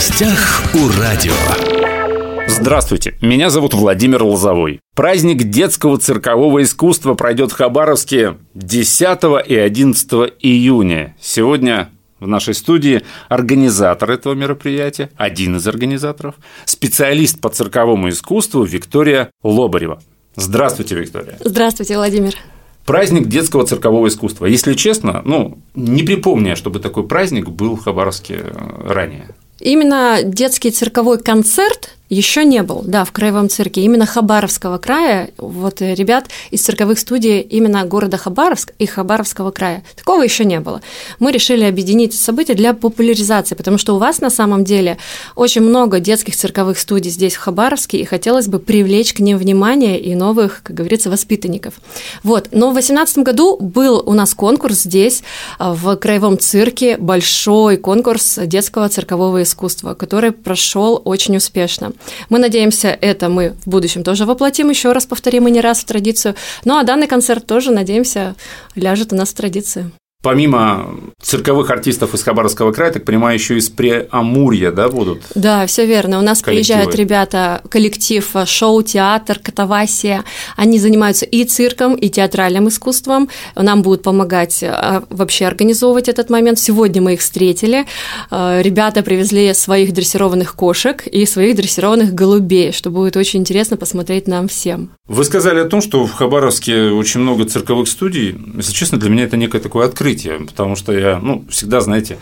гостях у радио. Здравствуйте, меня зовут Владимир Лозовой. Праздник детского циркового искусства пройдет в Хабаровске 10 и 11 июня. Сегодня в нашей студии организатор этого мероприятия, один из организаторов, специалист по цирковому искусству Виктория Лобарева. Здравствуйте, Виктория. Здравствуйте, Владимир. Праздник детского циркового искусства. Если честно, ну, не припомню, чтобы такой праздник был в Хабаровске ранее. Именно детский цирковой концерт еще не был, да, в краевом цирке. Именно Хабаровского края, вот э, ребят из цирковых студий именно города Хабаровск и Хабаровского края. Такого еще не было. Мы решили объединить события для популяризации, потому что у вас на самом деле очень много детских цирковых студий здесь, в Хабаровске, и хотелось бы привлечь к ним внимание и новых, как говорится, воспитанников. Вот. Но в 2018 году был у нас конкурс здесь, а, в краевом цирке, большой конкурс детского циркового искусства, который прошел очень успешно. Мы надеемся, это мы в будущем тоже воплотим, еще раз повторим и не раз в традицию. Ну а данный концерт тоже, надеемся, ляжет у нас в традицию. Помимо цирковых артистов из Хабаровского края, так понимаю, еще из Преамурья, да, будут? Да, все верно. У нас коллективы. приезжают ребята, коллектив э, шоу, театр, катавасия. Они занимаются и цирком, и театральным искусством. Нам будут помогать э, вообще организовывать этот момент. Сегодня мы их встретили. Э, ребята привезли своих дрессированных кошек и своих дрессированных голубей, что будет очень интересно посмотреть нам всем. Вы сказали о том, что в Хабаровске очень много цирковых студий. Если честно, для меня это некое такое открытие, потому что я, ну, всегда, знаете,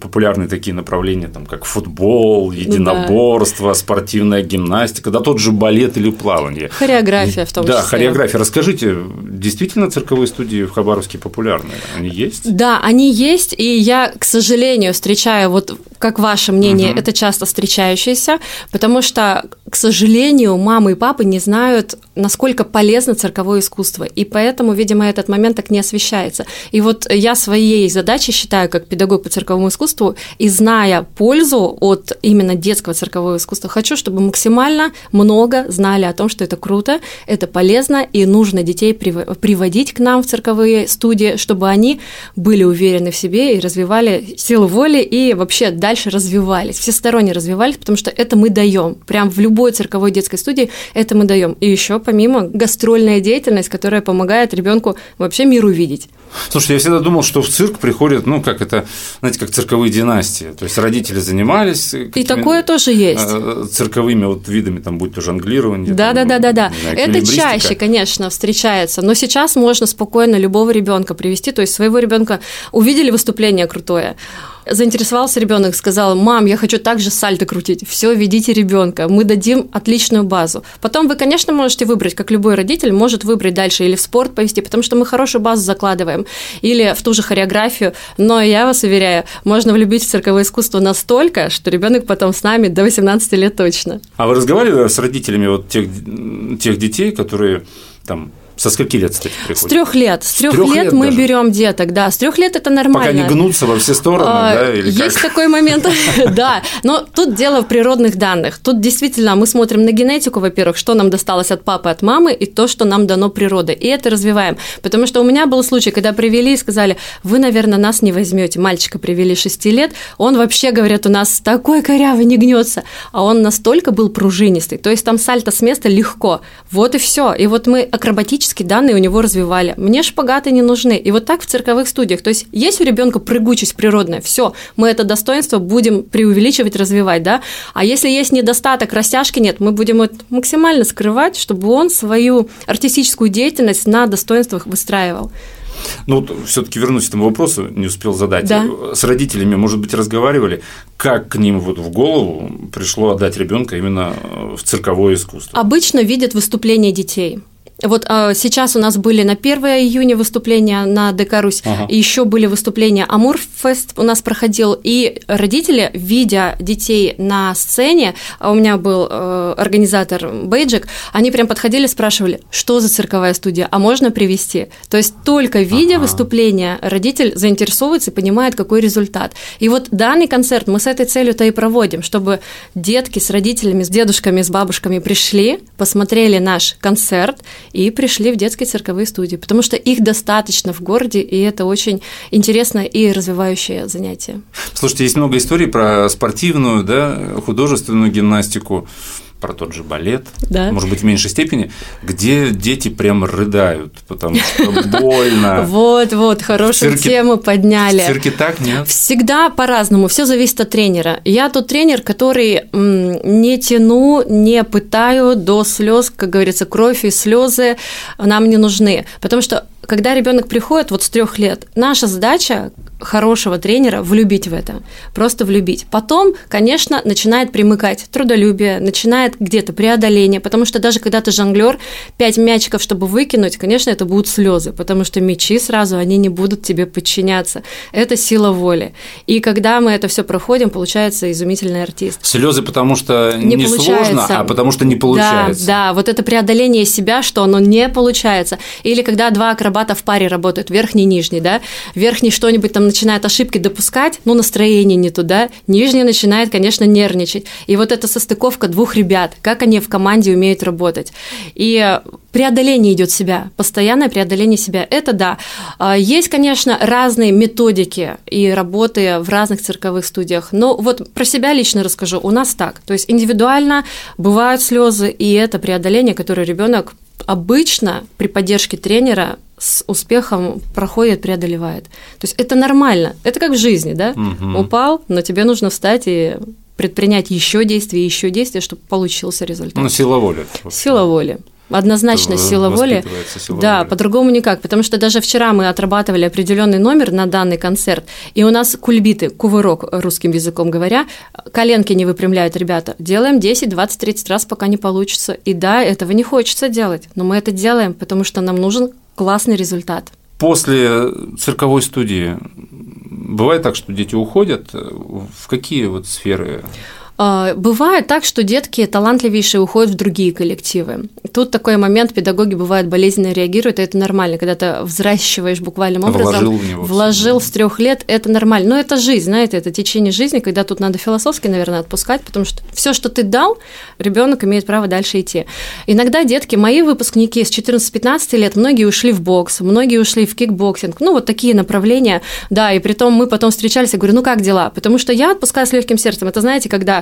популярные такие направления, там, как футбол, единоборство, да. спортивная гимнастика, да тот же балет или плавание. Хореография в том да, числе. Да, хореография. Расскажите, действительно цирковые студии в Хабаровске популярны? Они есть? Да, они есть, и я, к сожалению, встречаю, вот как ваше мнение, угу. это часто встречающиеся, потому что, к сожалению, мамы и папы не знают, насколько полезно цирковое искусство, и поэтому, видимо, этот момент так не освещается. И вот я своей задачей считаю, как педагог по цирковому искусству, и зная пользу от именно детского циркового искусства, хочу, чтобы максимально много знали о том, что это круто, это полезно, и нужно детей приводить к нам в цирковые студии, чтобы они были уверены в себе и развивали силу воли, и вообще дальше развивались, всесторонне развивались, потому что это мы даем. Прям в любой цирковой детской студии это мы даем. И еще помимо гастрольная деятельность, которая помогает ребенку вообще мир увидеть. Слушай, я всегда думал, что в цирк приходят, ну, как это, знаете, как цирковые династии. То есть родители занимались. И такое тоже есть. Э, цирковыми вот видами, там, будь то жонглирование. Да, там, да, да, да, да. Это чаще, конечно, встречается. Но сейчас можно спокойно любого ребенка привести, то есть своего ребенка увидели выступление крутое заинтересовался ребенок, сказал, мам, я хочу также сальто крутить. Все, ведите ребенка, мы дадим отличную базу. Потом вы, конечно, можете выбрать, как любой родитель может выбрать дальше или в спорт повести, потому что мы хорошую базу закладываем, или в ту же хореографию. Но я вас уверяю, можно влюбить в цирковое искусство настолько, что ребенок потом с нами до 18 лет точно. А вы разговаривали с родителями вот тех, тех детей, которые там со скольки лет, кстати, приходят? С трех лет. С трех лет, лет мы даже? берем деток, да. С трех лет это нормально. Пока не гнутся во все стороны, а, да? Или есть как? такой момент, да. Но тут дело в природных данных. Тут действительно мы смотрим на генетику, во-первых, что нам досталось от папы, от мамы, и то, что нам дано природой. И это развиваем. Потому что у меня был случай, когда привели и сказали, вы, наверное, нас не возьмете. Мальчика привели 6 лет, он вообще, говорят, у нас такой корявый, не гнется. А он настолько был пружинистый. То есть там сальто с места легко. Вот и все. И вот мы акробатически физические данные у него развивали. Мне шпагаты не нужны. И вот так в цирковых студиях. То есть есть у ребенка прыгучесть природная, все, мы это достоинство будем преувеличивать, развивать, да. А если есть недостаток, растяжки нет, мы будем это максимально скрывать, чтобы он свою артистическую деятельность на достоинствах выстраивал. Ну, вот все-таки вернусь к этому вопросу, не успел задать. Да. С родителями, может быть, разговаривали, как к ним вот в голову пришло отдать ребенка именно в цирковое искусство? Обычно видят выступления детей. Вот а, сейчас у нас были на 1 июня выступления на ДК Русь, ага. еще были выступления Амурфест у нас проходил, и родители, видя детей на сцене, а у меня был э, организатор Бейджик, они прям подходили, спрашивали, что за цирковая студия, а можно привести? То есть только видя ага. выступление, родитель заинтересовывается и понимает, какой результат. И вот данный концерт мы с этой целью-то и проводим, чтобы детки с родителями, с дедушками, с бабушками пришли, посмотрели наш концерт и пришли в детские цирковые студии, потому что их достаточно в городе, и это очень интересная и развивающее занятие. Слушайте, есть много историй про спортивную, да, художественную гимнастику про тот же балет, да. может быть, в меньшей степени, где дети прям рыдают, потому что больно. Вот, вот, хорошую тему подняли. В цирке так, нет? Всегда по-разному, все зависит от тренера. Я тот тренер, который не тяну, не пытаю до слез, как говорится, кровь и слезы нам не нужны, потому что когда ребенок приходит вот с трех лет, наша задача хорошего тренера влюбить в это, просто влюбить. Потом, конечно, начинает примыкать трудолюбие, начинает где-то преодоление, потому что даже когда ты жонглер, пять мячиков, чтобы выкинуть, конечно, это будут слезы, потому что мячи сразу, они не будут тебе подчиняться. Это сила воли. И когда мы это все проходим, получается изумительный артист. Слезы, потому что не, не сложно, а потому что не получается. Да, да, вот это преодоление себя, что оно не получается. Или когда два акробата акробата в паре работают, верхний нижний, да, верхний что-нибудь там начинает ошибки допускать, ну, настроение не туда, нижний начинает, конечно, нервничать. И вот эта состыковка двух ребят, как они в команде умеют работать. И преодоление идет себя, постоянное преодоление себя. Это да. А, есть, конечно, разные методики и работы в разных цирковых студиях, но вот про себя лично расскажу. У нас так. То есть индивидуально бывают слезы, и это преодоление, которое ребенок обычно при поддержке тренера с успехом проходит, преодолевает. То есть это нормально. Это как в жизни, да? Угу. Упал, но тебе нужно встать и предпринять еще действия, еще действия, чтобы получился результат. Ну, сила воли. Сила воли. Однозначно сила воли. Сила да, воли. по-другому никак, потому что даже вчера мы отрабатывали определенный номер на данный концерт, и у нас кульбиты, кувырок русским языком говоря, коленки не выпрямляют ребята. Делаем 10, 20, 30 раз, пока не получится. И да, этого не хочется делать, но мы это делаем, потому что нам нужен классный результат. После цирковой студии бывает так, что дети уходят. В какие вот сферы? А, бывает так, что детки талантливейшие уходят в другие коллективы. Тут такой момент, педагоги бывают болезненно реагируют, и это нормально, когда ты взращиваешь буквальным образом. Вложил в него. Вложил с трех лет, это нормально. Но это жизнь, знаете, это течение жизни, когда тут надо философски, наверное, отпускать, потому что все, что ты дал, ребенок имеет право дальше идти. Иногда детки, мои выпускники с 14-15 лет, многие ушли в бокс, многие ушли в кикбоксинг, ну вот такие направления, да, и при том мы потом встречались, я говорю, ну как дела? Потому что я отпускаю с легким сердцем. Это знаете, когда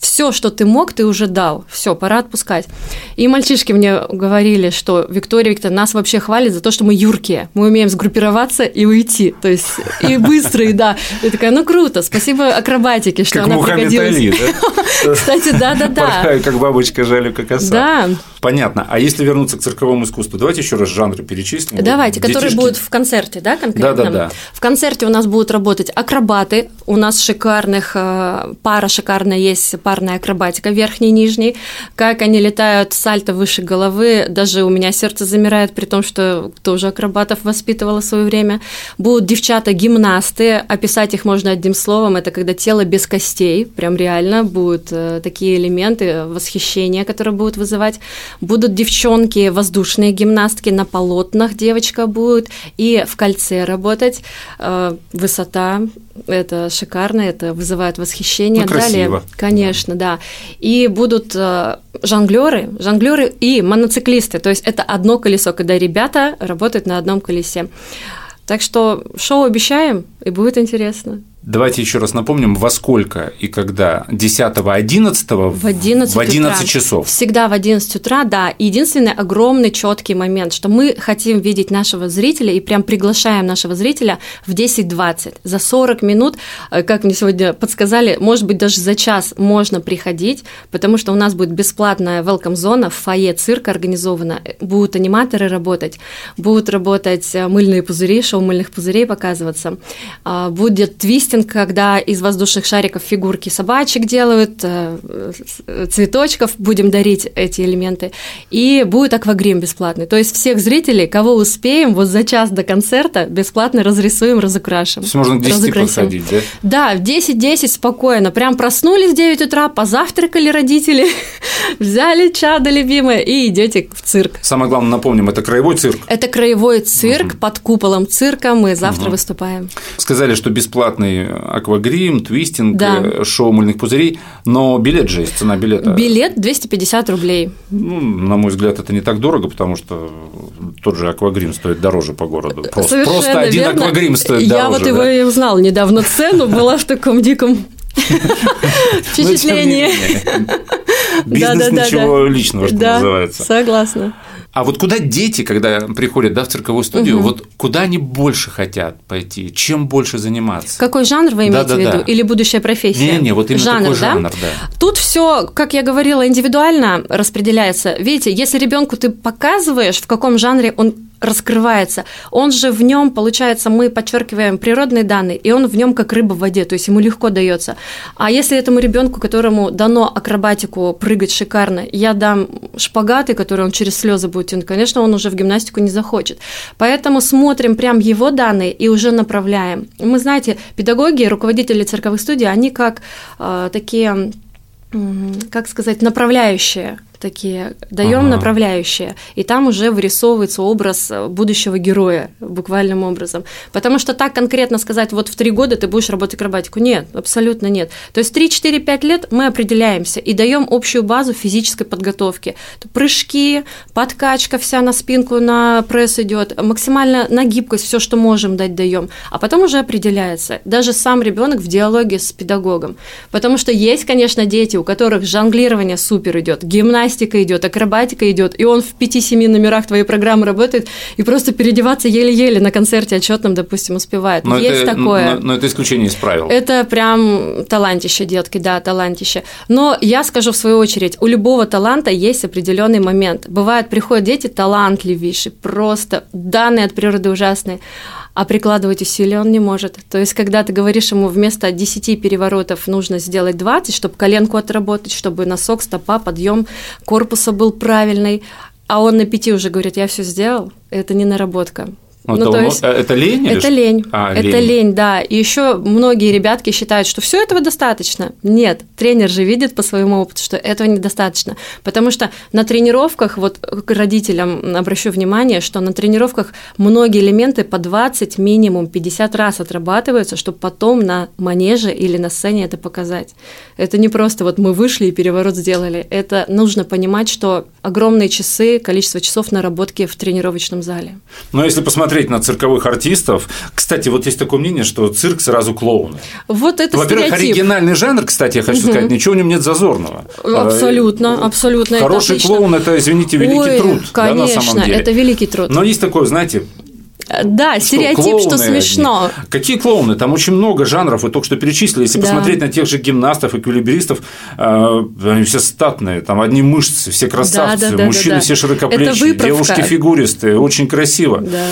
все, что ты мог, ты уже дал. Все, пора отпускать. И мальчишки мне говорили, что Виктория Викторовна нас вообще хвалит за то, что мы юркие. Мы умеем сгруппироваться и уйти. То есть и быстрые, да. Я такая, ну круто, спасибо акробатике, что как она Мухаммед пригодилась. Али, да? Кстати, да-да-да. Как бабочка жалю, как оса. Да. Понятно. А если вернуться к цирковому искусству, давайте еще раз жанры перечислим. Давайте, которые будут в концерте, да, конкретно? Да, да, да. В концерте у нас будут работать акробаты. У нас шикарных, э, пара шикарная есть, парная акробатика, верхний и нижний. Как они летают сальто выше головы, даже у меня сердце замирает, при том, что тоже акробатов воспитывала в свое время. Будут девчата-гимнасты, описать их можно одним словом, это когда тело без костей, прям реально будут э, такие элементы восхищения, которые будут вызывать. Будут девчонки, воздушные гимнастки, на полотнах девочка будет, и в кольце работать. Э, высота, это шикарно, это вызывает восхищение. Ну, красиво. Далее, конечно, да. И будут э, жонглеры, жонглеры и моноциклисты. То есть это одно колесо, когда ребята работают на одном колесе. Так что шоу обещаем, и будет интересно. Давайте еще раз напомним, во сколько и когда? 10-11 в 11, в 11 утра. часов. Всегда в 11 утра, да. Единственный огромный четкий момент, что мы хотим видеть нашего зрителя и прям приглашаем нашего зрителя в 10-20. За 40 минут, э, как мне сегодня подсказали, может быть, даже за час можно приходить, потому что у нас будет бесплатная welcome зона в фойе цирка организована. Будут аниматоры работать, будут работать э, мыльные пузыри, шоу мыльных пузырей показываться. А, будет твист кастинг, когда из воздушных шариков фигурки собачек делают, э, цветочков, будем дарить эти элементы, и будет аквагрим бесплатный. То есть всех зрителей, кого успеем, вот за час до концерта бесплатно разрисуем, разукрашим. То есть можно к 10 разукрасим. подходить, да? Да, в 10-10 спокойно. Прям проснулись в 9 утра, позавтракали родители, взяли чадо любимое и идете в цирк. Самое главное, напомним, это краевой цирк. Это краевой цирк угу. под куполом цирка. Мы завтра угу. выступаем. Сказали, что бесплатный и аквагрим, твистинг, да. шоу мыльных пузырей, но билет же есть, цена билета. Билет 250 рублей. Ну, на мой взгляд, это не так дорого, потому что тот же аквагрим стоит дороже по городу. Просто, просто один верно. аквагрим стоит Я дороже. Я вот его да? и узнал недавно цену, была в таком диком впечатлении. Бизнес ничего личного, что называется. Согласна. А вот куда дети, когда приходят да, в цирковую студию, угу. вот куда они больше хотят пойти, чем больше заниматься? Какой жанр вы имеете да, да, в виду? Да. Или будущая профессия? Не, не, вот именно жанр, такой да? жанр, да. Тут все, как я говорила, индивидуально распределяется. Видите, если ребенку ты показываешь, в каком жанре он раскрывается. Он же в нем, получается, мы подчеркиваем природные данные, и он в нем как рыба в воде, то есть ему легко дается. А если этому ребенку, которому дано акробатику прыгать шикарно, я дам шпагаты, которые он через слезы будет тянуть, конечно, он уже в гимнастику не захочет. Поэтому смотрим прям его данные и уже направляем. Мы, знаете, педагоги, руководители цирковых студий, они как э, такие как сказать, направляющие такие, даем ага. направляющие, и там уже вырисовывается образ э, будущего героя буквальным образом. Потому что так конкретно сказать, вот в три года ты будешь работать акробатику, нет, абсолютно нет. То есть 3-4-5 лет мы определяемся и даем общую базу физической подготовки. Прыжки, подкачка вся на спинку, на пресс идет, максимально на гибкость, все, что можем дать, даем. А потом уже определяется. Даже сам ребенок в диалоге с педагогом. Потому что есть, конечно, дети, у которых жонглирование супер идет, гимнастика гимнастика идет, акробатика идет, и он в 5-7 номерах твоей программы работает, и просто переодеваться еле-еле на концерте отчетном, допустим, успевает. Но Есть это, такое. Но, но это исключение из правил. Это прям талантище, детки, да, талантище. Но я скажу в свою очередь, у любого таланта есть определенный момент. Бывает, приходят дети талантливейшие, просто данные от природы ужасные а прикладывать усилия он не может. То есть, когда ты говоришь ему вместо 10 переворотов нужно сделать 20, чтобы коленку отработать, чтобы носок, стопа, подъем корпуса был правильный, а он на пяти уже говорит, я все сделал, это не наработка. Ну, ну, то, то есть, это лень? Это или лень. А, это лень. лень, да. И еще многие ребятки считают, что все этого достаточно. Нет, тренер же видит по своему опыту, что этого недостаточно. Потому что на тренировках, вот к родителям обращу внимание, что на тренировках многие элементы по 20, минимум 50 раз отрабатываются, чтобы потом на манеже или на сцене это показать. Это не просто вот мы вышли и переворот сделали. Это нужно понимать, что огромные часы, количество часов наработки в тренировочном зале. Но если посмотреть смотреть на цирковых артистов. Кстати, вот есть такое мнение, что цирк сразу клоуны. Вот это Во-первых, стереотип. оригинальный жанр, кстати, я хочу угу. сказать, ничего в нем нет зазорного. Абсолютно, абсолютно. Хороший это клоун – это, извините, великий Ой, труд. Конечно, да, на самом деле. это великий труд. Но есть такое, знаете, да, что, стереотип, клоуны что смешно. Одни. Какие клоуны? Там очень много жанров, вы только что перечислили. Если да. посмотреть на тех же гимнастов, эквилибристов, э, они все статные, там одни мышцы, все красавцы, да, да, мужчины да, да. все широкоплечие, девушки фигуристые, очень красиво. Да.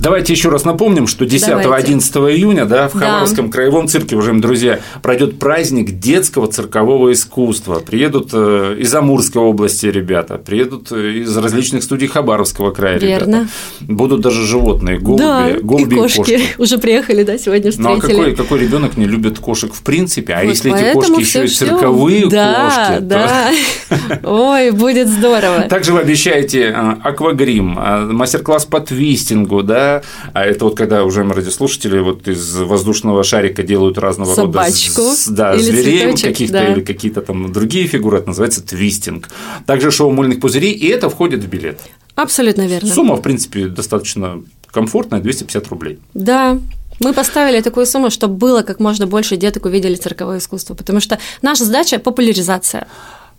Давайте еще раз напомним, что 10-11 июня да, в Хабаровском да. краевом цирке, уважаемые друзья, пройдет праздник детского циркового искусства. Приедут э, из Амурской области ребята, приедут э, из различных студий Хабаровского края Верно. ребята. Будут даже животные, голуби, да, голуби и кошки. и кошки. Уже приехали, да, сегодня встретили. Ну а какой, какой ребенок не любит кошек в принципе? А вот если эти кошки еще и цирковые да, кошки, да. то... Ой, будет здорово. Также вы обещаете э, аквагрим, мастер-класс по твистингу, да, а это вот когда уже радиослушатели вот из воздушного шарика делают разного Собачку, рода да, или зверей каких-то да. или какие-то там другие фигуры, это называется твистинг. Также шоу мыльных пузырей, и это входит в билет. Абсолютно верно. Сумма, в принципе, достаточно комфортная, 250 рублей. Да, мы поставили такую сумму, чтобы было как можно больше деток увидели цирковое искусство, потому что наша задача – популяризация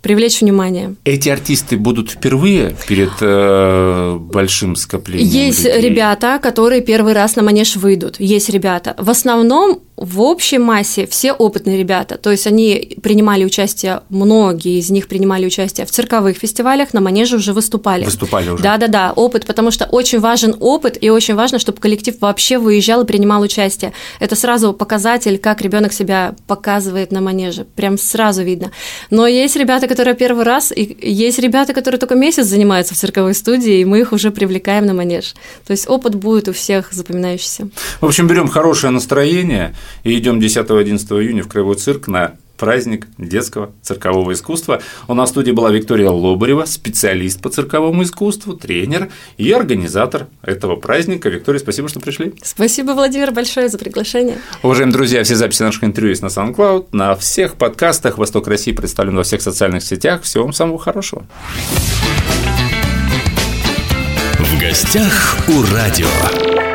привлечь внимание. Эти артисты будут впервые перед э, большим скоплением? Есть людей? ребята, которые первый раз на манеж выйдут. Есть ребята. В основном в общей массе все опытные ребята, то есть они принимали участие, многие из них принимали участие в цирковых фестивалях, на манеже уже выступали. Выступали уже. Да-да-да, опыт, потому что очень важен опыт, и очень важно, чтобы коллектив вообще выезжал и принимал участие. Это сразу показатель, как ребенок себя показывает на манеже, прям сразу видно. Но есть ребята, которые первый раз, и есть ребята, которые только месяц занимаются в цирковой студии, и мы их уже привлекаем на манеж. То есть опыт будет у всех запоминающийся. В общем, берем хорошее настроение и идем 10-11 июня в Краевой цирк на праздник детского циркового искусства. У нас в студии была Виктория Лобарева, специалист по цирковому искусству, тренер и организатор этого праздника. Виктория, спасибо, что пришли. Спасибо, Владимир, большое за приглашение. Уважаемые друзья, все записи наших интервью есть на SoundCloud, на всех подкастах «Восток России» представлен во всех социальных сетях. Всего вам самого хорошего. В гостях у радио.